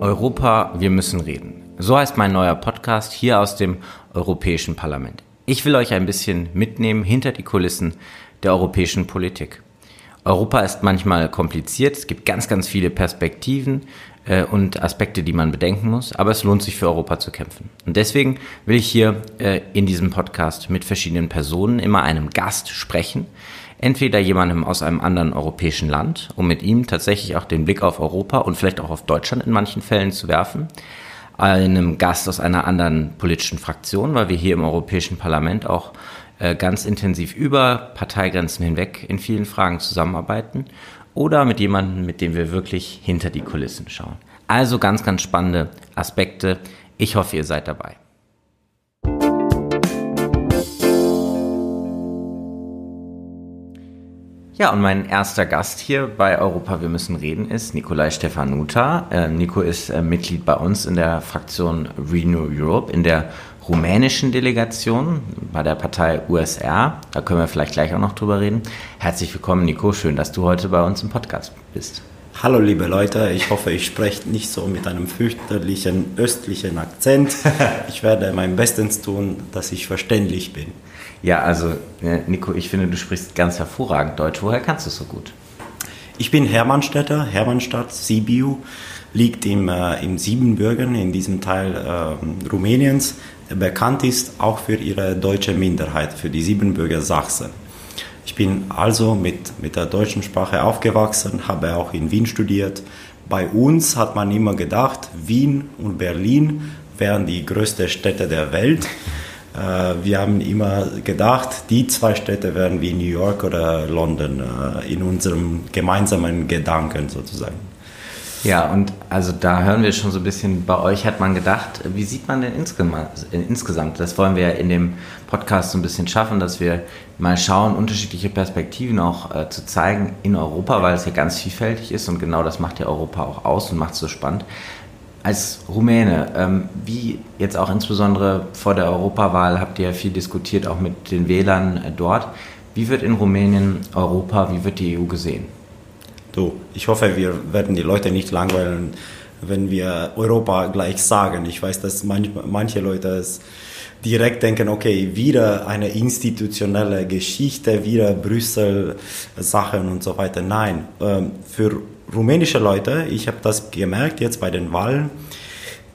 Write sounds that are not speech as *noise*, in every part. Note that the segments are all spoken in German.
Europa, wir müssen reden. So heißt mein neuer Podcast hier aus dem Europäischen Parlament. Ich will euch ein bisschen mitnehmen hinter die Kulissen der europäischen Politik. Europa ist manchmal kompliziert, es gibt ganz, ganz viele Perspektiven äh, und Aspekte, die man bedenken muss, aber es lohnt sich für Europa zu kämpfen. Und deswegen will ich hier äh, in diesem Podcast mit verschiedenen Personen, immer einem Gast sprechen, entweder jemandem aus einem anderen europäischen Land, um mit ihm tatsächlich auch den Blick auf Europa und vielleicht auch auf Deutschland in manchen Fällen zu werfen, einem Gast aus einer anderen politischen Fraktion, weil wir hier im Europäischen Parlament auch äh, ganz intensiv über Parteigrenzen hinweg in vielen Fragen zusammenarbeiten oder mit jemandem, mit dem wir wirklich hinter die Kulissen schauen. Also ganz, ganz spannende Aspekte. Ich hoffe, ihr seid dabei. Ja, und mein erster Gast hier bei Europa Wir müssen reden ist Nikolai Stefanuta. Äh, Nico ist äh, Mitglied bei uns in der Fraktion Renew Europe, in der rumänischen Delegation bei der Partei USR. Da können wir vielleicht gleich auch noch drüber reden. Herzlich willkommen, Nico. Schön, dass du heute bei uns im Podcast bist. Hallo liebe Leute, ich hoffe, ich spreche nicht so mit einem fürchterlichen östlichen Akzent. *laughs* Ich werde mein Bestes tun, dass ich verständlich bin. Ja, also Nico, ich finde, du sprichst ganz hervorragend Deutsch. Woher kannst du es so gut? Ich bin Hermannstädter, Hermannstadt, Sibiu, liegt im, äh, im Siebenbürgen, in diesem Teil äh, Rumäniens, bekannt ist auch für ihre deutsche Minderheit, für die Siebenbürger Sachsen. Ich bin also mit, mit der deutschen Sprache aufgewachsen, habe auch in Wien studiert. Bei uns hat man immer gedacht, Wien und Berlin wären die größten Städte der Welt. Äh, wir haben immer gedacht, die zwei Städte wären wie New York oder London äh, in unserem gemeinsamen Gedanken sozusagen. Ja, und also da hören wir schon so ein bisschen, bei euch hat man gedacht, wie sieht man denn insgesamt? Das wollen wir ja in dem Podcast so ein bisschen schaffen, dass wir mal schauen, unterschiedliche Perspektiven auch äh, zu zeigen in Europa, weil es ja ganz vielfältig ist und genau das macht ja Europa auch aus und macht es so spannend. Als Rumäne, ähm, wie jetzt auch insbesondere vor der Europawahl habt ihr ja viel diskutiert, auch mit den Wählern äh, dort. Wie wird in Rumänien Europa, wie wird die EU gesehen? Du, ich hoffe, wir werden die Leute nicht langweilen, wenn wir Europa gleich sagen. Ich weiß, dass manch, manche Leute es direkt denken, okay, wieder eine institutionelle Geschichte, wieder Brüssel Sachen und so weiter. Nein, ähm, für rumänische Leute, ich habe das gemerkt jetzt bei den Wahlen,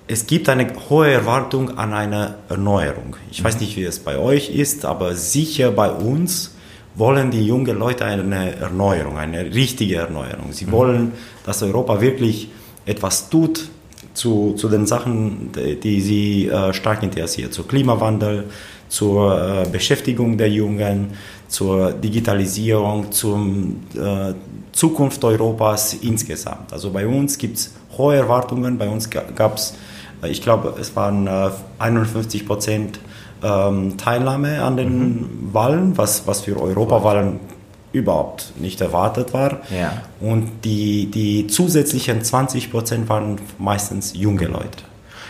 es gibt eine hohe Erwartung an eine Erneuerung. Ich weiß nicht, wie es bei euch ist, aber sicher bei uns wollen die jungen Leute eine Erneuerung, eine richtige Erneuerung. Sie mhm. wollen, dass Europa wirklich etwas tut zu, zu den Sachen, die, sie äh, stark interessieren, zu Klimawandel, zur äh, Beschäftigung der Jungen, zur Digitalisierung, zur äh, Zukunft Europas insgesamt. Also bei uns gibt es hohe Erwartungen, bei uns gab es, äh, ich glaube, es waren 51 äh, Prozent ähm, Teilnahme an den mhm. Wahlen, was, was für Europawahlen überhaupt nicht erwartet war. Ja. Und die, die zusätzlichen 20 Prozent waren meistens junge Leute.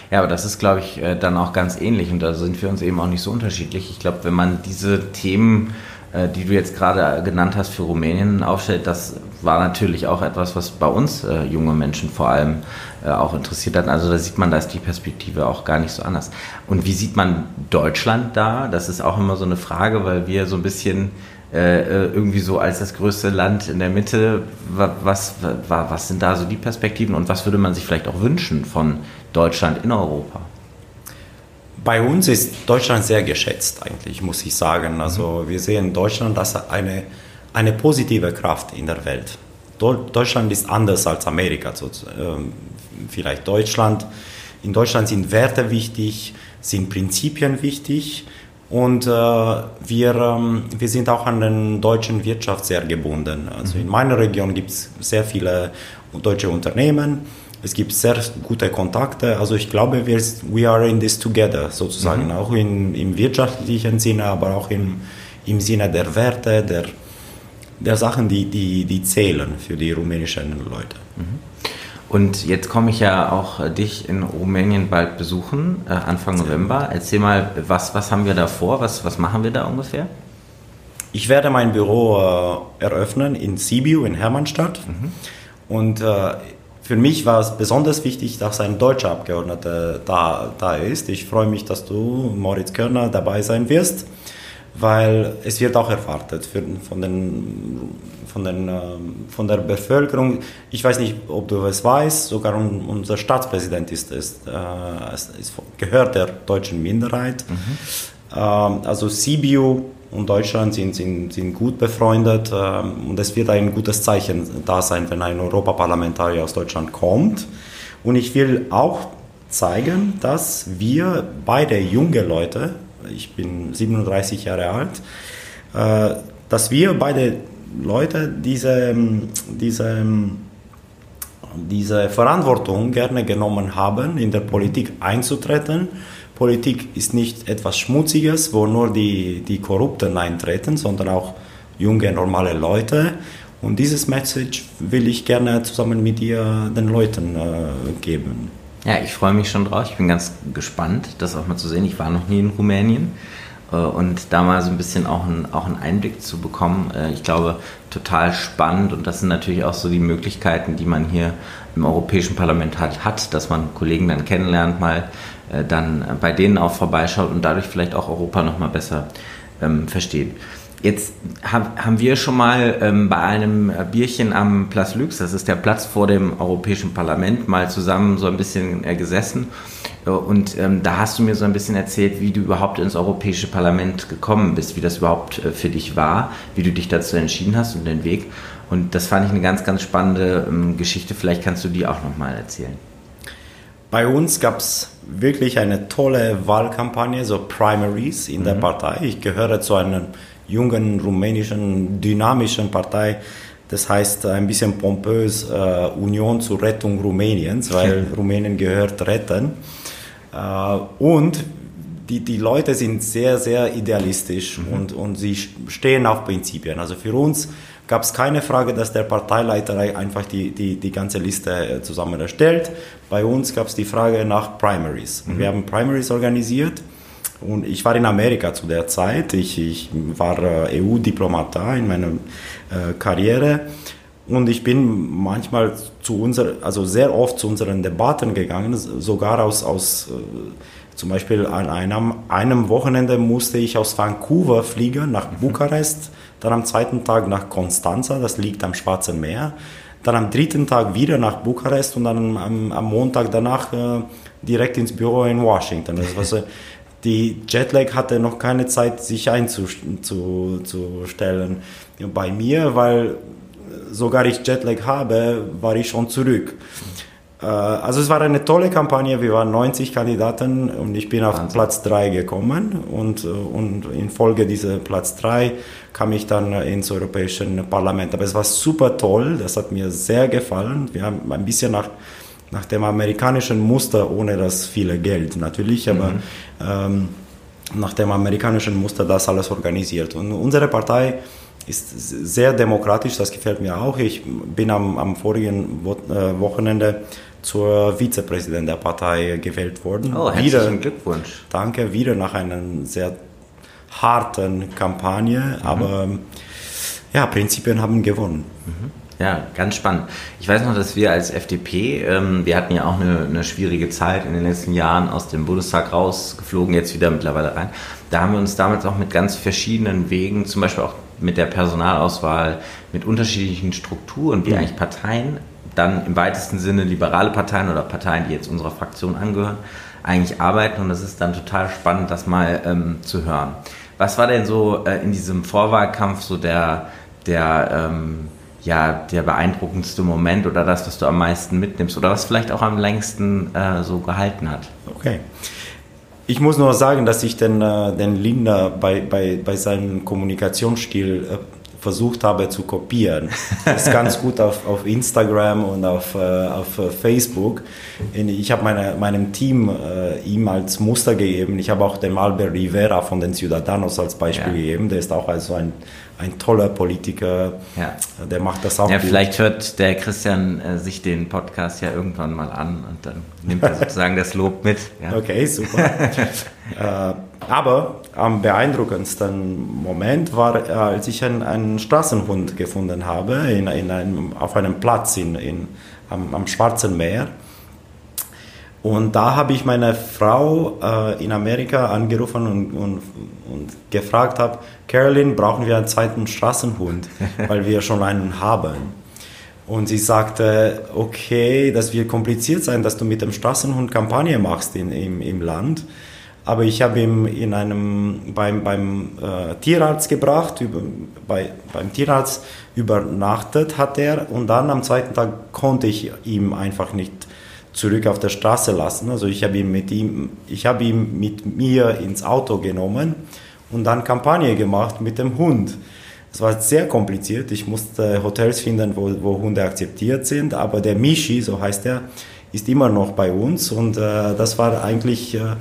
Ja, aber das ist, glaube ich, äh, dann auch ganz ähnlich und da sind wir uns eben auch nicht so unterschiedlich. Ich glaube, wenn man diese Themen die du jetzt gerade genannt hast, für Rumänien aufstellt, das war natürlich auch etwas, was bei uns äh, junge Menschen vor allem äh, auch interessiert hat. Also da sieht man, da ist die Perspektive auch gar nicht so anders. Und wie sieht man Deutschland da? Das ist auch immer so eine Frage, weil wir so ein bisschen äh, äh irgendwie so als das größte Land in der Mitte, was, was, was sind da so die Perspektiven und was würde man sich vielleicht auch wünschen von Deutschland in Europa? Bei uns ist Deutschland sehr geschätzt, eigentlich, muss ich sagen. Also mhm. wir sehen Deutschland als eine, eine positive Kraft in der Welt. Deutschland ist anders als Amerika. Ähm, vielleicht Deutschland. In Deutschland sind Werte wichtig, sind Prinzipien wichtig und äh, wir, ähm, wir sind auch an den deutschen Wirtschaft sehr gebunden. Also in mhm. meiner Region gibt es sehr viele deutsche Unternehmen es gibt sehr gute Kontakte. Also ich glaube, wir we are in this together sozusagen, mhm. auch in, im wirtschaftlichen Sinne, aber auch im, im Sinne der Werte, der, der Sachen, die, die, die zählen für die rumänischen Leute. Mhm. Und jetzt komme ich ja auch dich in Rumänien bald besuchen, äh, Anfang November. Erzähl mal, was, was haben wir da vor? Was, was machen wir da ungefähr? Ich werde mein Büro äh, eröffnen in Sibiu in Hermannstadt. Mhm. Und äh, für mich war es besonders wichtig, dass ein deutscher Abgeordneter da, da ist. Ich freue mich, dass du, Moritz Körner, dabei sein wirst, weil es wird auch erwartet für, von, den, von, den, ähm, von der Bevölkerung. Ich weiß nicht, ob du es weißt, sogar unser Staatspräsident ist, ist, äh, ist gehört der deutschen Minderheit. Mhm. Ähm, also Sibiu und Deutschland sind, sind, sind gut befreundet ähm, und es wird ein gutes Zeichen da sein, wenn ein Europaparlamentarier aus Deutschland kommt. Und ich will auch zeigen, dass wir beide junge Leute, ich bin 37 Jahre alt, äh, dass wir beide Leute diese, diese, diese Verantwortung gerne genommen haben, in der Politik einzutreten Politik ist nicht etwas Schmutziges, wo nur die, die Korrupten eintreten, sondern auch junge, normale Leute. Und dieses Message will ich gerne zusammen mit dir den Leuten äh, geben. Ja, ich freue mich schon drauf. Ich bin ganz gespannt, das auch mal zu sehen. Ich war noch nie in Rumänien äh, und da mal so ein bisschen auch, ein, auch einen Einblick zu bekommen. Äh, ich glaube, total spannend und das sind natürlich auch so die Möglichkeiten, die man hier im Europäischen Parlament hat, hat dass man Kollegen dann kennenlernt, mal äh, dann bei denen auch vorbeischaut und dadurch vielleicht auch Europa noch mal besser ähm, versteht. Jetzt haben wir schon mal ähm, bei einem Bierchen am Place Lux, das ist der Platz vor dem Europäischen Parlament, mal zusammen so ein bisschen äh, gesessen. Äh, und ähm, da hast du mir so ein bisschen erzählt, wie du überhaupt ins Europäische Parlament gekommen bist, wie das überhaupt äh, für dich war, wie du dich dazu entschieden hast und den Weg. Und das fand ich eine ganz, ganz spannende ähm, Geschichte. Vielleicht kannst du die auch nochmal erzählen. Bei uns gab es wirklich eine tolle Wahlkampagne, so Primaries in mhm. der Partei. Ich gehöre zu einer jungen rumänischen, dynamischen Partei. Das heißt ein bisschen pompös äh, Union zur Rettung Rumäniens, weil *laughs* Rumänien gehört retten. Äh, und die, die Leute sind sehr, sehr idealistisch mhm. und, und sie stehen auf Prinzipien. Also für uns gab es keine Frage, dass der Parteileiter einfach die, die, die ganze Liste äh, zusammen erstellt. Bei uns gab es die Frage nach Primaries. Mhm. Wir haben Primaries organisiert und ich war in Amerika zu der Zeit. Ich, ich war äh, EU-Diplomat da in meiner äh, Karriere. Und ich bin manchmal zu unser, also sehr oft zu unseren Debatten gegangen, sogar aus, aus äh, zum Beispiel an einem, einem Wochenende musste ich aus Vancouver fliegen nach mhm. Bukarest dann am zweiten Tag nach Constanza, das liegt am Schwarzen Meer, dann am dritten Tag wieder nach Bukarest und dann am, am Montag danach äh, direkt ins Büro in Washington. Das war so, *laughs* die Jetlag hatte noch keine Zeit, sich einzustellen bei mir, weil sogar ich Jetlag habe, war ich schon zurück. Äh, also es war eine tolle Kampagne, wir waren 90 Kandidaten und ich bin auf Wahnsinn. Platz 3 gekommen und, äh, und in Folge dieser Platz 3 kam ich dann ins Europäische Parlament. Aber es war super toll, das hat mir sehr gefallen. Wir haben ein bisschen nach, nach dem amerikanischen Muster, ohne das viele Geld natürlich, aber mhm. ähm, nach dem amerikanischen Muster das alles organisiert. Und unsere Partei ist sehr demokratisch, das gefällt mir auch. Ich bin am, am vorigen äh, Wochenende zur Vizepräsident der Partei gewählt worden. Oh, herzlichen wieder, Glückwunsch. Danke, wieder nach einer sehr harten Kampagne, mhm. aber ja, Prinzipien haben gewonnen. Mhm. Ja, ganz spannend. Ich weiß noch, dass wir als FDP, ähm, wir hatten ja auch eine, eine, schwierige Zeit in den letzten Jahren aus dem Bundestag rausgeflogen, jetzt wieder mittlerweile rein. Da haben wir uns damals auch mit ganz verschiedenen Wegen, zum Beispiel auch mit der Personalauswahl, mit unterschiedlichen Strukturen, wie mhm. eigentlich Parteien dann im weitesten Sinne liberale Parteien oder Parteien, die jetzt unserer Fraktion angehören, eigentlich arbeiten. Und es ist dann total spannend, das mal ähm, zu hören. Was war denn so äh, in diesem Vorwahlkampf so der, der, ähm, ja, der beeindruckendste Moment oder das, was du am meisten mitnimmst oder was vielleicht auch am längsten äh, so gehalten hat? Okay. Ich muss nur sagen, dass ich den, äh, den Linda bei, bei, bei seinem Kommunikationsstil äh, versucht habe zu kopieren. Das *laughs* ist ganz gut auf, auf Instagram und auf, äh, auf äh, Facebook. Ich habe meine, meinem Team äh, ihm als Muster gegeben. Ich habe auch dem Albert Rivera von den Ciudadanos als Beispiel ja. gegeben. Der ist auch also ein, ein toller Politiker, Ja. der macht das auch Ja, gut. vielleicht hört der Christian äh, sich den Podcast ja irgendwann mal an und dann nimmt er sozusagen das Lob mit. Ja. Okay, super. *laughs* äh, aber am beeindruckendsten Moment war, äh, als ich einen, einen Straßenhund gefunden habe in, in einem, auf einem Platz in, in, am, am Schwarzen Meer. Und da habe ich meine Frau äh, in Amerika angerufen und, und, und gefragt habe, Carolyn, brauchen wir einen zweiten Straßenhund, *laughs* weil wir schon einen haben. Und sie sagte, okay, das wird kompliziert sein, dass du mit dem Straßenhund Kampagne machst in, im, im Land. Aber ich habe ihn in einem, beim, beim äh, Tierarzt gebracht, über, bei, beim Tierarzt übernachtet hat er und dann am zweiten Tag konnte ich ihm einfach nicht zurück auf der Straße lassen. Also ich habe ihn mit ihm, ich habe ihn mit mir ins Auto genommen und dann Kampagne gemacht mit dem Hund. Es war sehr kompliziert. Ich musste Hotels finden, wo, wo Hunde akzeptiert sind, aber der Michi, so heißt er, ist immer noch bei uns und äh, das war eigentlich äh,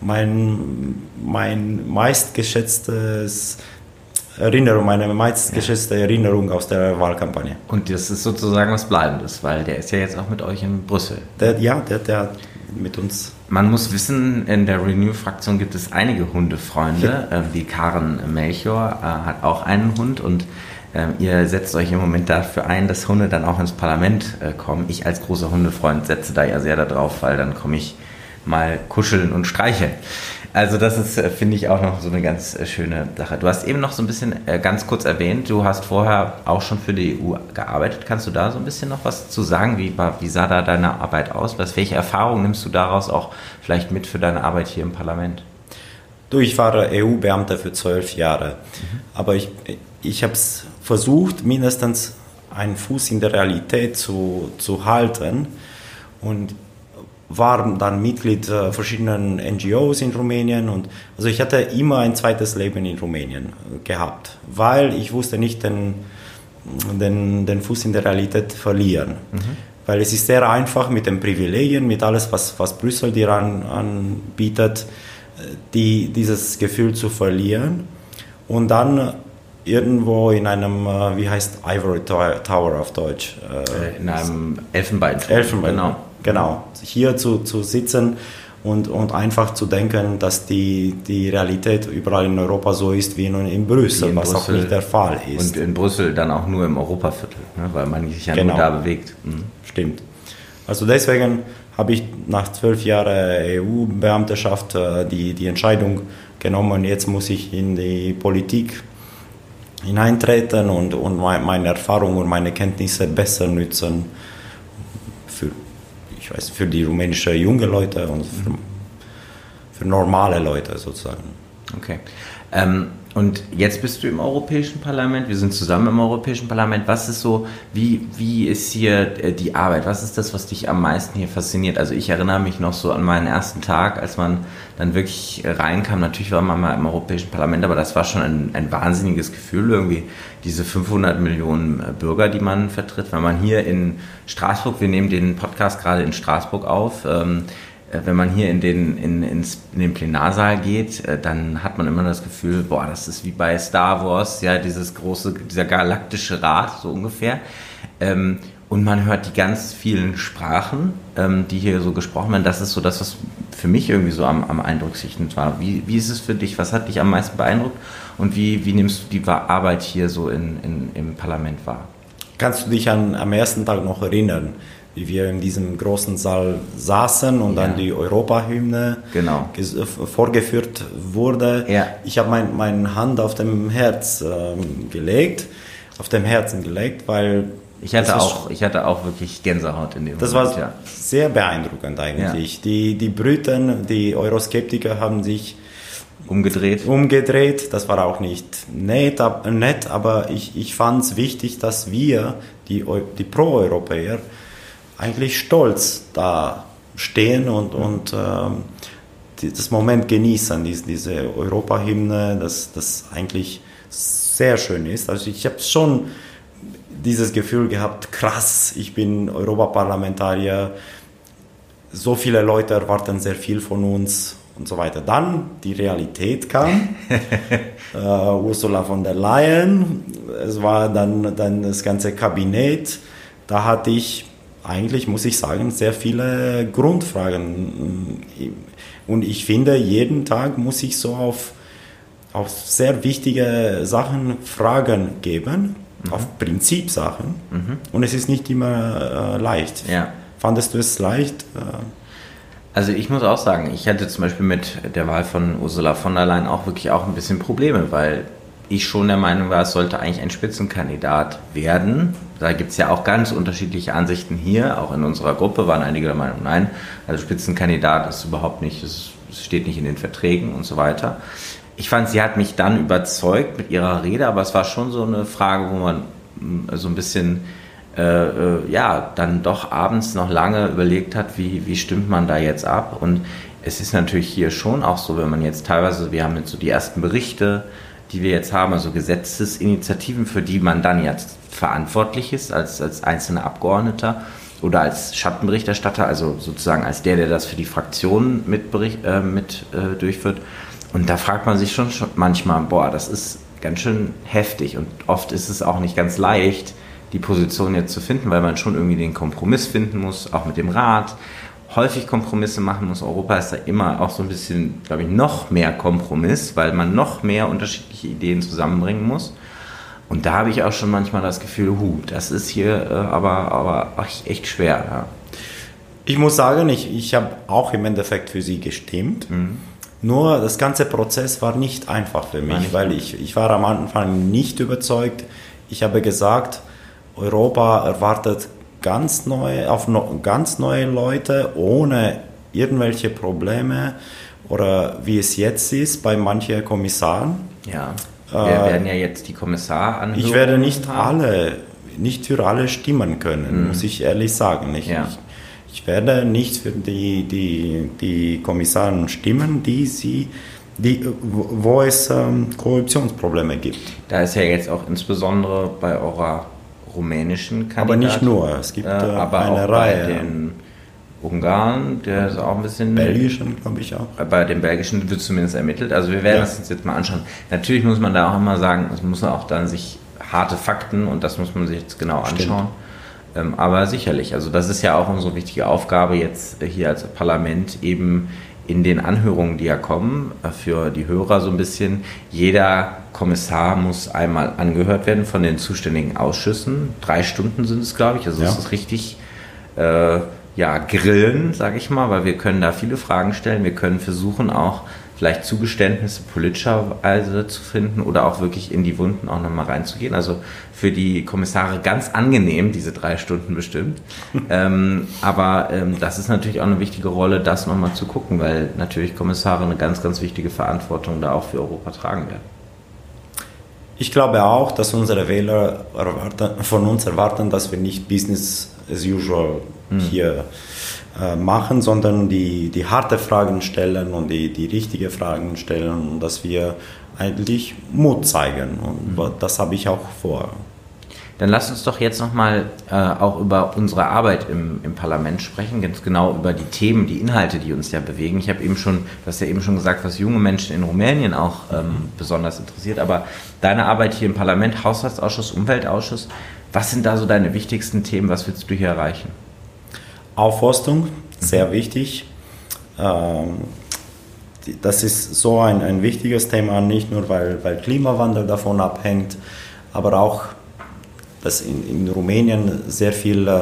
mein, mein meistgeschätztes Erinnerung, meine meistgeschätzte Erinnerung aus der Wahlkampagne. Und das ist sozusagen was Bleibendes, weil der ist ja jetzt auch mit euch in Brüssel. Der, ja, der, der hat mit uns Man muss wissen, in der Renew-Fraktion gibt es einige Hundefreunde. Ähm, die Karen Melchior äh, hat auch einen Hund und ähm, ihr setzt euch im Moment dafür ein, dass Hunde dann auch ins Parlament äh, kommen. Ich als großer Hundefreund setze da ja sehr darauf, weil dann komme ich mal kuscheln und streicheln. Also das ist, äh, finde ich, auch noch so eine ganz äh, schöne Sache. Du hast eben noch so ein bisschen äh, ganz kurz erwähnt, du hast vorher auch schon für die EU gearbeitet. Kannst du da so ein bisschen noch was zu sagen? Wie, wie sah da deine Arbeit aus? Was, welche Erfahrungen nimmst du daraus auch vielleicht mit für deine Arbeit hier im Parlament? Du, ich war EU-Beamter für zwölf Jahre, aber ich, ich habe es versucht, mindestens einen Fuß in der Realität zu, zu halten und war dann Mitglied äh, verschiedenen NGOs in Rumänien und also ich hatte immer ein zweites Leben in Rumänien äh, gehabt, weil ich wusste nicht den, den, den Fuß in der Realität verlieren. Weil es ist sehr einfach mit den Privilegien, mit alles, was, was Brüssel dir an, anbietet, die, dieses Gefühl zu verlieren und dann irgendwo in einem, äh, wie heißt Ivory Tower auf Deutsch? In einem Elfenbeinturm. Elfenbein. Genau. Genau. Hier zu, zu sitzen und, und einfach zu denken, dass die, die Realität überall in Europa so ist wie in, in Brüssel, Wie in was auch Brüssel. nicht der Fall ist. Und in Brüssel dann auch nur im Europaviertel, ne, weil man sich ja Genau. nur da bewegt. Mhm. Stimmt. Also deswegen habe ich nach zwölf Jahren EU-Beamteschaft äh, die, die Entscheidung genommen, jetzt muss ich in die Politik hineintreten und, und mei- meine Erfahrung und meine Kenntnisse besser nutzen für, ich weiß, für die rumänische junge Leute und für, für normale Leute sozusagen. Okay. Ähm, und jetzt bist du im Europäischen Parlament, wir sind zusammen im Europäischen Parlament. Was ist so, wie, wie ist hier äh, die Arbeit? Was ist das, was dich am meisten hier fasziniert? Also ich erinnere mich noch so an meinen ersten Tag, als man dann wirklich reinkam. Natürlich war man mal im Europäischen Parlament, aber das war schon ein, ein wahnsinniges Gefühl, irgendwie diese 500 Millionen äh, Bürger, die man vertritt. Wenn man hier in Straßburg, wir nehmen den Podcast gerade in Straßburg auf, ähm, äh, wenn man hier in den, in, ins, in den Plenarsaal geht, äh, dann hat man immer das Gefühl, boah, das ist wie bei Star Wars, ja, dieses große, dieser galaktische Rat, so ungefähr. Ähm, und man hört die ganz vielen Sprachen, ähm, die hier so gesprochen werden. Das ist so das, was für mich irgendwie so am, am eindrucksrichtend war. Wie, wie ist es für dich? Was hat dich am meisten beeindruckt? Und wie, wie nimmst du die Arbeit hier so in, in, im Parlament wahr? Kannst du dich an, am ersten Tag noch erinnern, wie wir in diesem großen Saal saßen und Ja. dann die Europahymne Genau. äh, vorgeführt wurde? Ja. Ich habe mein, meine Hand auf dem Herz ähm, gelegt, auf dem Herzen gelegt, weil Ich hatte, auch, ich hatte auch wirklich Gänsehaut in dem das Moment, war ja. sehr beeindruckend eigentlich. Die, die Briten, die Euroskeptiker haben sich Umgedreht. umgedreht. Das war auch nicht nett, ab- nett aber ich, ich fand es wichtig, dass wir, die, die Pro-Europäer, eigentlich stolz da stehen und, und ähm, die, das Moment genießen, diese, diese Europahymne, das, das eigentlich sehr schön ist. Also ich habe schon dieses Gefühl gehabt, krass, ich bin Europaparlamentarier, so viele Leute erwarten sehr viel von uns und so weiter. Dann die Realität kam, *laughs* äh, Ursula von der Leyen, es war dann, dann das ganze Kabinett, da hatte ich eigentlich, muss ich sagen, sehr viele Grundfragen. Und ich finde, jeden Tag muss ich so auf, auf sehr wichtige Sachen Fragen geben, mhm. auf Prinzipsachen. Mhm. Und es ist nicht immer äh, leicht. Ja. Fandest du es leicht? Äh, also ich muss auch sagen, ich hatte zum Beispiel mit der Wahl von Ursula von der Leyen auch wirklich auch ein bisschen Probleme, weil ich schon der Meinung war, es sollte eigentlich ein Spitzenkandidat werden. Da gibt es ja auch ganz unterschiedliche Ansichten hier. Auch in unserer Gruppe waren einige der Meinung, nein, also Spitzenkandidat ist überhaupt nicht, es steht nicht in den Verträgen und so weiter. Ich fand, sie hat mich dann überzeugt mit ihrer Rede, aber es war schon so eine Frage, wo man mm, so ein bisschen äh, äh, ja, dann doch abends noch lange überlegt hat, wie, wie stimmt man da jetzt ab. Und es ist natürlich hier schon auch so, wenn man jetzt teilweise, wir haben jetzt so die ersten Berichte, die wir jetzt haben, also Gesetzesinitiativen, für die man dann jetzt verantwortlich ist als, als einzelner Abgeordneter oder als Schattenberichterstatter, also sozusagen als der, der das für die Fraktion mit, äh, mit äh, durchführt. Und da fragt man sich schon, schon manchmal, boah, das ist ganz schön heftig und oft ist es auch nicht ganz leicht, die Position jetzt zu finden, weil man schon irgendwie den Kompromiss finden muss, auch mit dem Rat, häufig Kompromisse machen muss. Europa ist da immer auch so ein bisschen, glaube ich, noch mehr Kompromiss, weil man noch mehr unterschiedliche Ideen zusammenbringen muss. Und da habe ich auch schon manchmal das Gefühl, hu, das ist hier äh, aber, aber echt schwer. Ja. Ich muss sagen, ich, ich habe auch im Endeffekt für sie gestimmt. Mhm. Nur das ganze Prozess war nicht einfach für mich, weil ich, ich war am Anfang nicht überzeugt. Ich habe gesagt, Europa erwartet ganz neue, auf no, ganz neue Leute ohne irgendwelche Probleme oder wie es jetzt ist bei manchen Kommissaren. Ja, wir äh, werden ja jetzt die Kommissare Ich werde nicht haben. alle, nicht für alle stimmen können, mhm. muss ich ehrlich sagen. Ich, ja. ich, ich, werde nicht für die, die, die Kommissaren stimmen, die sie die, wo es ähm, Korruptionsprobleme gibt. Da ist ja jetzt auch insbesondere bei eurer rumänischen Kandidaten. Aber nicht nur, es gibt äh, aber eine auch Reihe. Bei den Ungarn, der ist auch ein bisschen. Belgischen, glaube ich auch. Bei den belgischen wird zumindest ermittelt. Also wir werden ja. das uns jetzt mal anschauen. Natürlich muss man da auch immer sagen, es muss auch dann sich harte Fakten und das muss man sich jetzt genau anschauen. Ähm, aber sicherlich, also das ist ja auch unsere wichtige Aufgabe jetzt hier als Parlament eben in den Anhörungen, die ja kommen, äh, für die Hörer so ein bisschen, jeder Kommissar muss einmal angehört werden von den zuständigen Ausschüssen. Drei Stunden sind es, glaube ich. Also ja. es ist richtig äh, ja, grillen, sage ich mal, weil wir können da viele Fragen stellen. Wir können versuchen auch vielleicht Zugeständnisse politischerweise zu finden oder auch wirklich in die Wunden auch nochmal reinzugehen. Also für die Kommissare ganz angenehm, diese drei Stunden bestimmt. *laughs* ähm, aber ähm, das ist natürlich auch eine wichtige Rolle, das nochmal zu gucken, weil natürlich Kommissare eine ganz, ganz wichtige Verantwortung da auch für Europa tragen werden. Ich glaube auch, dass unsere Wähler erwarten, von uns erwarten, dass wir nicht Business as usual hm. hier äh, machen, sondern die, die harte Fragen stellen und die, die richtige Fragen stellen und dass wir eigentlich Mut zeigen. Und mhm. das habe ich auch vor. Dann lass uns doch jetzt nochmal äh, auch über unsere Arbeit im, im Parlament sprechen, ganz genau über die Themen, die Inhalte, die uns ja bewegen. Ich habe eben schon, du hast ja eben schon gesagt, was junge Menschen in Rumänien auch ähm, besonders interessiert, aber deine Arbeit hier im Parlament, Haushaltsausschuss, Umweltausschuss, was sind da so deine wichtigsten Themen, was willst du hier erreichen? Aufforstung, sehr mhm. wichtig. Ähm, das ist so ein, ein wichtiges Thema, nicht nur weil, weil Klimawandel davon abhängt, aber auch, dass in, in Rumänien sehr viel, äh,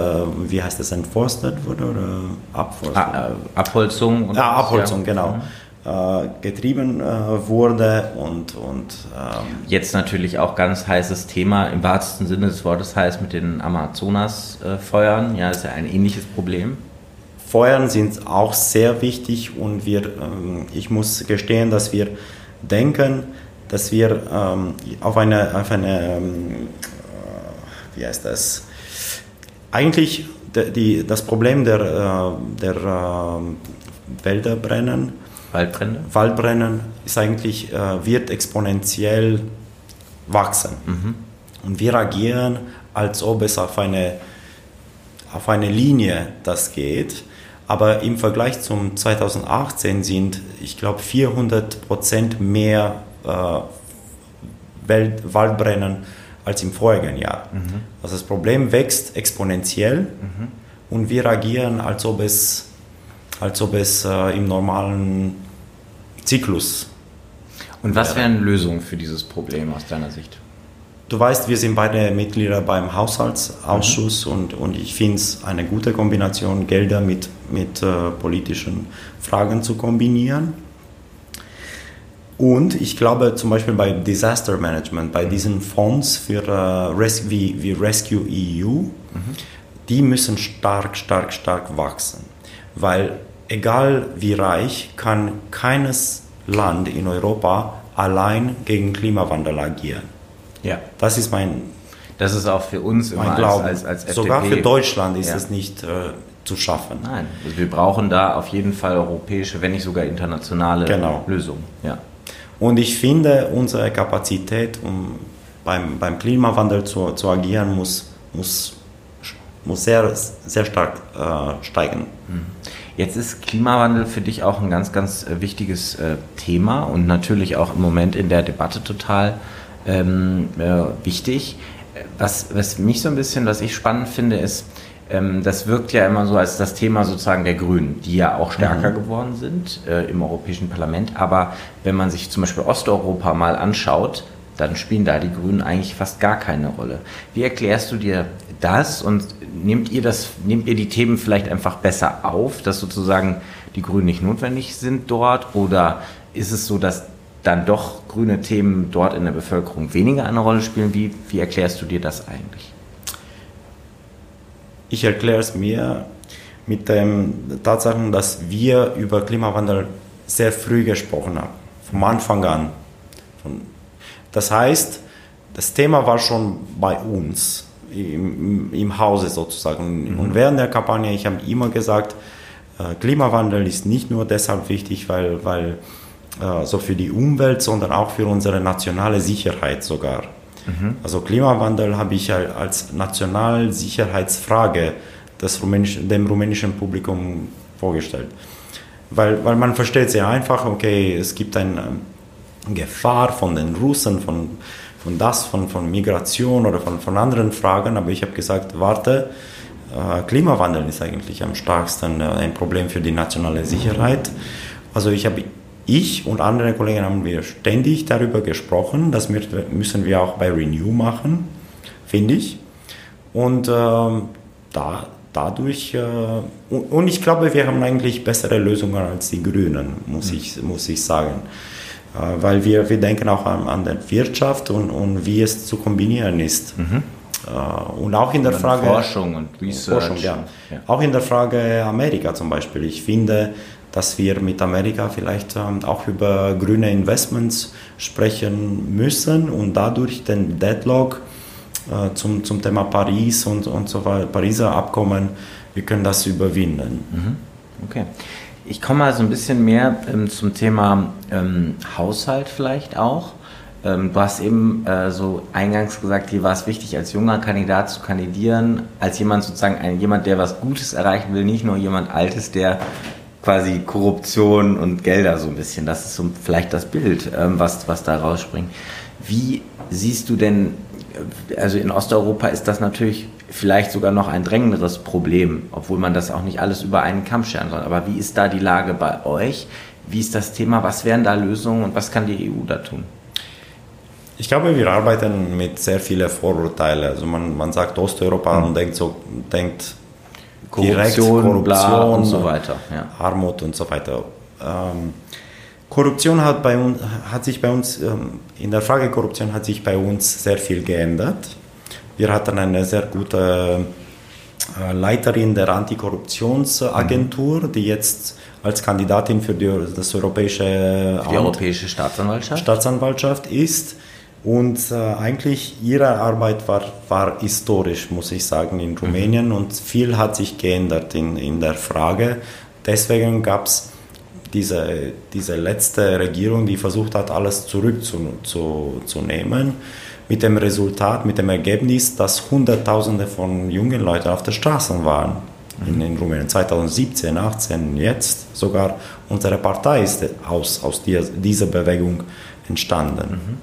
wie heißt das, entforstet wurde oder Abforstung? Ah, äh, Abholzung. Und ah, Abholzung, ja. genau. Mhm. Äh, getrieben äh, wurde und, und ähm jetzt natürlich auch ganz heißes Thema im wahrsten Sinne des Wortes heißt mit den Amazonas-Feuern. Ja, das ist ja ein ähnliches Problem. Feuern sind auch sehr wichtig und wir, ähm, ich muss gestehen, dass wir denken, dass wir ähm, auf eine, auf eine ähm, äh, wie heißt das, eigentlich die, das Problem der, der Wälder brennen Waldbrände? Waldbrennen ist eigentlich, äh, wird exponentiell wachsen. Mhm. Und wir agieren, als ob es auf eine, auf eine Linie das geht. Aber im Vergleich zum 2018 sind, ich glaube, 400 Prozent mehr äh, Welt, Waldbrennen als im vorigen Jahr. Mhm. Also das Problem wächst exponentiell mhm. und wir agieren, als ob es, als ob es äh, im normalen Zyklus. Und was wären Lösungen für dieses Problem aus deiner Sicht? Du weißt, wir sind beide Mitglieder beim Haushaltsausschuss mhm. und, und ich finde es eine gute Kombination, Gelder mit, mit äh, politischen Fragen zu kombinieren. Und ich glaube zum Beispiel bei Disaster Management, bei diesen Fonds für äh, Res wie, wie Rescue EU, mhm. die müssen stark, stark, stark wachsen. Weil egal wie reich, kann keines Land in Europa allein gegen Klimawandel agieren. Ja. Das ist mein. Das ist auch für uns immer mein Glauben. Als, als, als Sogar für Deutschland ist ja. es nicht äh, zu schaffen. Nein, also wir brauchen da auf jeden Fall europäische, wenn nicht sogar internationale genau. Lösungen. Ja. Und ich finde, unsere Kapazität, um beim, beim Klimawandel zu, zu agieren, muss, muss, muss sehr, sehr stark äh, steigen. Mhm. Jetzt ist Klimawandel für dich auch ein ganz, ganz äh, wichtiges äh, Thema und natürlich auch im Moment in der Debatte total ähm, äh, wichtig. Was, was mich so ein bisschen, was ich spannend finde, ist, ähm, das wirkt ja immer so als das Thema sozusagen der Grünen, die ja auch stärker mhm. geworden sind äh, im Europäischen Parlament. Aber wenn man sich zum Beispiel Osteuropa mal anschaut, dann spielen da die Grünen eigentlich fast gar keine Rolle. Wie erklärst du dir das und nehmt ihr das, nehmt ihr die Themen vielleicht einfach besser auf, dass sozusagen die Grünen nicht notwendig sind dort oder ist es so, dass dann doch grüne Themen dort in der Bevölkerung weniger eine Rolle spielen? Wie, wie erklärst du dir das eigentlich? Ich erkläre es mir mit der Tatsache, dass wir über Klimawandel sehr früh gesprochen haben, vom Anfang an. Das heißt, das Thema war schon bei uns im, im Hause sozusagen. Mhm. Und während der Kampagne, ich habe immer gesagt, äh, Klimawandel ist nicht nur deshalb wichtig, weil, weil äh, so für die Umwelt, sondern auch für unsere nationale Sicherheit sogar. Mhm. Also Klimawandel habe ich als Nationalsicherheitsfrage des rumänischen, dem rumänischen Publikum vorgestellt. Weil, weil man versteht sehr einfach, okay, es gibt eine Gefahr von den Russen, von von das, von, von Migration oder von, von anderen Fragen, aber ich habe gesagt, warte, äh, Klimawandel ist eigentlich am stärksten äh, ein Problem für die nationale Sicherheit. Also ich habe ich und andere Kollegen haben wir ständig darüber gesprochen. Das müssen wir auch bei Renew machen, finde ich. Und äh, da, dadurch, äh, und ich glaube, wir haben eigentlich bessere Lösungen als die Grünen, muss, mhm. ich, muss ich sagen. Äh, weil wir, wir denken auch an, an der Wirtschaft und, und wie es zu kombinieren ist. Mhm. Äh, und auch in der und Frage Forschung und Research. Forschung, ja. ja. Auch in der Frage Amerika zum Beispiel. Ich finde, dass wir mit Amerika vielleicht ähm, auch über grüne Investments sprechen müssen und dadurch den Deadlock äh, zum, zum Thema Paris und, und so weiter, Pariser Abkommen, wir können das überwinden. Mhm. Okay. Ich komme mal so ein bisschen mehr ähm, zum Thema ähm, Haushalt vielleicht auch. Ähm, du hast eben äh, so eingangs gesagt, dir war es wichtig, als junger Kandidat zu kandidieren, als jemand sozusagen, ein, jemand, der was Gutes erreichen will, nicht nur jemand Altes, der quasi Korruption und Gelder so ein bisschen, das ist so vielleicht das Bild, ähm, was, was da rausspringt. Wie siehst du denn, äh, also in Osteuropa ist das natürlich vielleicht sogar noch ein drängenderes Problem, obwohl man das auch nicht alles über einen Kamm scheren soll. Aber wie ist da die Lage bei euch? Wie ist das Thema? Was wären da Lösungen und was kann die EU da tun? Ich glaube, wir arbeiten mit sehr vielen Vorurteilen. Also man, man sagt Osteuropa mhm. und denkt so, denkt Korruption, direkt Korruption und so weiter, ja. Armut und so weiter. Ähm, Korruption hat, bei uns, hat sich bei uns, ähm, in der Frage Korruption hat sich bei uns sehr viel geändert. Wir hatten eine sehr gute äh, Leiterin der Antikorruptionsagentur, mhm. die jetzt als Kandidatin für die, das europäische, die europäische Staatsanwaltschaft. Staatsanwaltschaft ist. Und äh, eigentlich ihre Arbeit war, war historisch, muss ich sagen, in Rumänien. Mhm. Und viel hat sich geändert in, in der Frage. Deswegen gab es diese, diese letzte Regierung, die versucht hat, alles zurückzunehmen. Zu, zu mit dem Resultat, mit dem Ergebnis, dass Hunderttausende von jungen Leuten auf der Straße waren. in, in Rumänien. 2017, 18, jetzt sogar unsere Partei ist aus, aus dieser, dieser Bewegung entstanden. Mhm.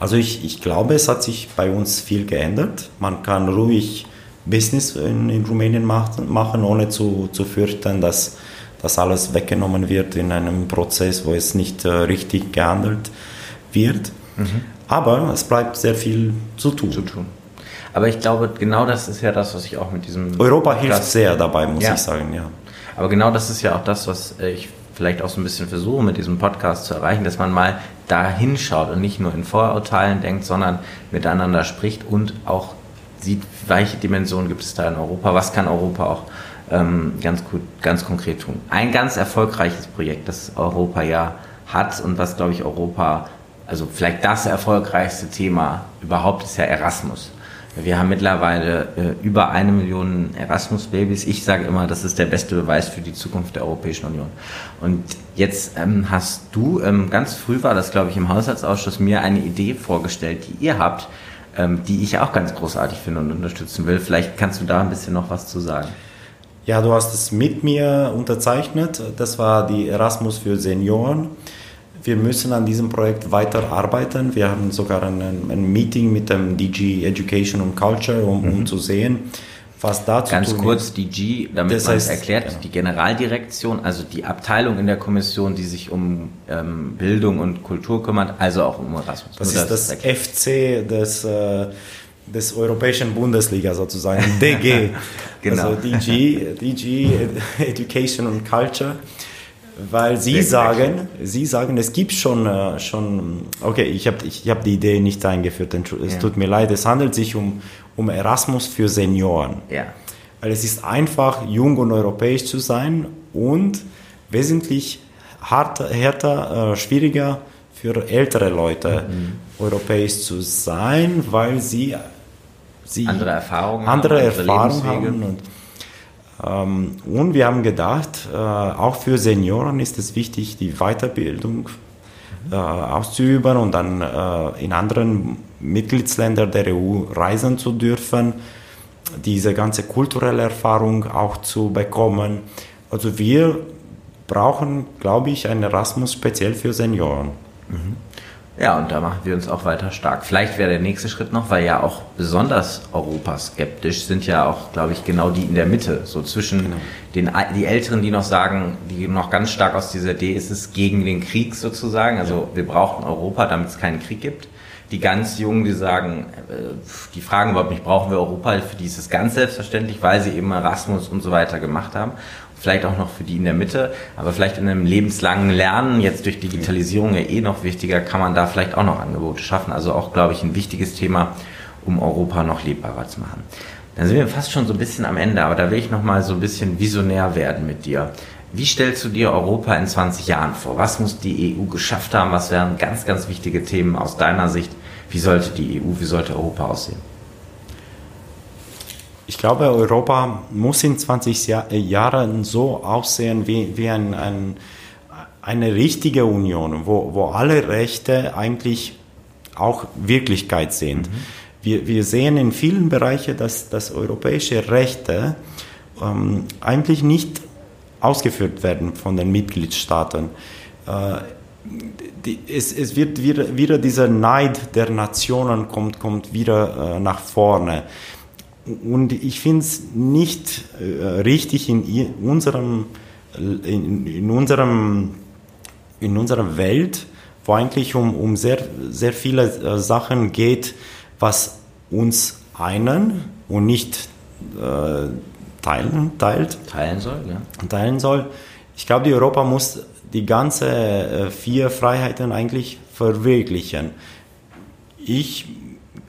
Also ich, ich glaube, es hat sich bei uns viel geändert. Man kann ruhig Business in, in Rumänien machen, machen, ohne zu, zu fürchten, dass das alles weggenommen wird in einem Prozess, wo es nicht äh, richtig gehandelt wird. Mhm. Aber es bleibt sehr viel zu tun. zu tun. Aber ich glaube, genau das ist ja das, was ich auch mit diesem. Europa Podcast hilft sehr dabei, muss ja. ich sagen, ja. Aber genau das ist ja auch das, was ich vielleicht auch so ein bisschen versuche mit diesem Podcast zu erreichen, dass man mal da hinschaut und nicht nur in Vorurteilen denkt, sondern miteinander spricht und auch sieht, welche Dimensionen gibt es da in Europa, was kann Europa auch ähm, ganz, gut, ganz konkret tun. Ein ganz erfolgreiches Projekt, das Europa ja hat und was, glaube ich, Europa, also vielleicht das erfolgreichste Thema überhaupt ist ja Erasmus. Wir haben mittlerweile äh, über eine Million Erasmus-Babys. Ich sage immer, das ist der beste Beweis für die Zukunft der Europäischen Union. Und jetzt ähm, hast du, ähm, ganz früh war das, glaube ich, im Haushaltsausschuss, mir eine Idee vorgestellt, die ihr habt, ähm, die ich auch ganz großartig finde und unterstützen will. Vielleicht kannst du da ein bisschen noch was zu sagen. Ja, du hast es mit mir unterzeichnet. Das war die Erasmus für Senioren. Wir müssen an diesem Projekt weiterarbeiten. Wir haben sogar ein, ein Meeting mit dem DG Education und Culture, um, mhm. um zu sehen, was dazu Ganz kurz, DG, damit das man es erklärt, genau. die Generaldirektion, also die Abteilung in der Kommission, die sich um ähm, Bildung und Kultur kümmert, also auch um Erasmus. Das Nur, ist das, das FC des... Äh, des Europäischen Bundesliga sozusagen, DG, *laughs* genau. also DG, DG Education und Culture, weil Sie sagen, Sie sagen, es gibt schon, äh, schon okay, ich habe ich hab die Idee nicht eingeführt, es ja. tut mir leid, es handelt sich um, um Erasmus für Senioren. Ja. Weil es ist einfach, jung und europäisch zu sein und wesentlich harter, härter, äh, schwieriger für ältere Leute mhm. europäisch zu sein, weil sie sie andere Erfahrungen andere haben, Erfahrungen haben und, und wir haben gedacht, äh, auch für Senioren ist es wichtig, die Weiterbildung äh, auszuüben und dann äh, in anderen Mitgliedsländern der EU reisen zu dürfen, diese ganze kulturelle Erfahrung auch zu bekommen. Also wir brauchen, glaube ich, ein Erasmus speziell für Senioren. Mhm. Ja, und da machen wir uns auch weiter stark. Vielleicht wäre der nächste Schritt noch, weil ja auch besonders europaskeptisch sind ja auch, glaube ich, genau die in der Mitte, so zwischen genau. den die Älteren, die noch sagen, die noch ganz stark aus dieser Idee ist es gegen den Krieg sozusagen, also wir brauchen Europa, damit es keinen Krieg gibt. Die ganz Jungen, die sagen, äh, die fragen überhaupt nicht, brauchen wir Europa, für die ist es ganz selbstverständlich, weil sie eben Erasmus und so weiter gemacht haben vielleicht auch noch für die in der Mitte, aber vielleicht in einem lebenslangen Lernen, jetzt durch Digitalisierung ja eh noch wichtiger, kann man da vielleicht auch noch Angebote schaffen. Also auch, glaube ich, ein wichtiges Thema, um Europa noch lebbarer zu machen. Dann sind wir fast schon so ein bisschen am Ende, aber da will ich noch mal so ein bisschen visionär werden mit dir. Wie stellst du dir Europa in 20 Jahren vor? Was muss die EU geschafft haben? Was wären ganz, ganz wichtige Themen aus deiner Sicht? Wie sollte die EU, wie sollte Europa aussehen? Ich glaube, Europa muss in 20 Jahr, Jahren so aussehen wie, wie ein, ein, eine richtige Union, wo, wo alle Rechte eigentlich auch Wirklichkeit sind. Mhm. Wir, wir sehen in vielen Bereichen, dass, dass europäische Rechte ähm, eigentlich nicht ausgeführt werden von den Mitgliedstaaten. Äh, die, es, es, wird wieder, wieder dieser Neid der Nationen kommt, kommt wieder äh, nach vorne. Und ich finde es nicht äh, richtig in unserem, in, in, unserem, in unserer Welt, wo eigentlich um, um sehr, sehr viele äh, Sachen geht, was uns einen und nicht äh, teilen, teilt. Teilen soll, ja. Teilen soll. Ich glaube, die Europa muss die ganze äh, vier Freiheiten eigentlich verwirklichen. Ich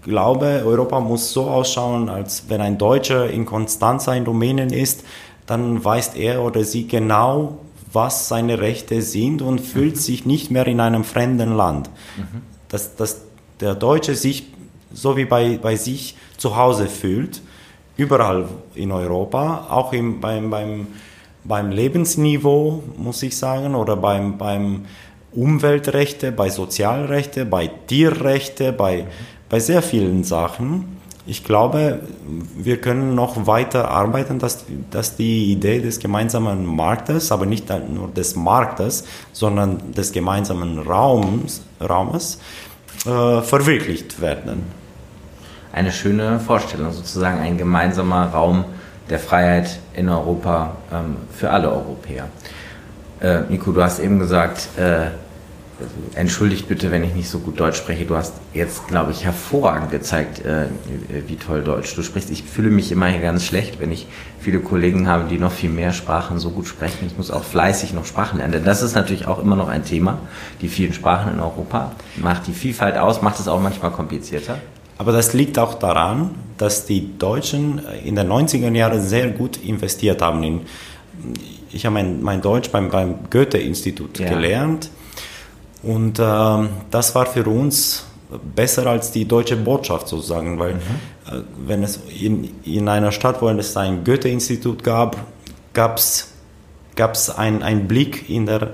glaube, Europa muss so ausschauen, als wenn ein Deutscher in Konstanza in Rumänien ist, dann weiß er oder sie genau, was seine Rechte sind und fühlt mhm. sich nicht mehr in einem fremden Land. Mhm. Dass, dass der Deutsche sich so wie bei, bei sich zu Hause fühlt, überall in Europa, auch im, beim, beim, beim Lebensniveau, muss ich sagen, oder beim, beim Umweltrechte, bei Sozialrechte, bei Tierrechte, bei, mhm bei sehr vielen Sachen. ich glaube, wir können noch weiter arbeiten, dass, dass die Idee des gemeinsamen Marktes, aber nicht nur des Marktes, sondern des gemeinsamen Raums, Raumes äh, verwirklicht werden. Eine schöne Vorstellung, sozusagen ein gemeinsamer Raum der Freiheit in Europa ähm, für alle Europäer. Äh, Nico, du hast eben gesagt, äh, entschuldigt bitte, wenn ich nicht so gut Deutsch spreche. Du hast jetzt, glaube ich, hervorragend gezeigt, äh, wie toll Deutsch du sprichst. Ich fühle mich immer hier ganz schlecht, wenn ich viele Kollegen habe, die noch viel mehr Sprachen so gut sprechen. Ich muss auch fleißig noch Sprachen lernen. Denn das ist natürlich auch immer noch ein Thema. Die vielen Sprachen in Europa macht die Vielfalt aus, macht es auch manchmal komplizierter. Aber das liegt auch daran, dass die Deutschen in den 90er Jahren sehr gut investiert haben. In, ich habe mein, mein Deutsch beim, beim Goethe-Institut ja. gelernt und äh, das war für uns besser als die deutsche Botschaft sozusagen, weil mhm. äh, wenn es in, in einer Stadt, wo es ein Goethe-Institut gab, gab es einen Blick in der,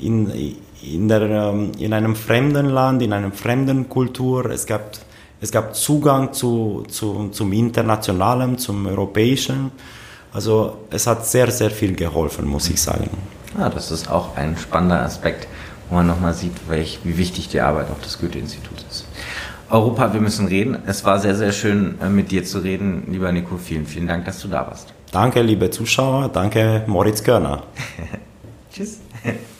in, in, der, ähm, in einem fremden Land, in einer fremden Kultur. Es gab, es gab Zugang zu, zu, zum Internationalen, zum Europäischen. Also es hat sehr, sehr viel geholfen, muss ich sagen. Ah, das ist auch ein spannender Aspekt wo man nochmal sieht, welch, wie wichtig die Arbeit auch des Goethe-Instituts ist. Europa, wir müssen reden. Es war sehr, sehr schön, äh, mit dir zu reden. Lieber Nico, vielen, vielen Dank, dass du da warst. Danke, liebe Zuschauer. Danke, Moritz Körner. *laughs* Tschüss. *laughs*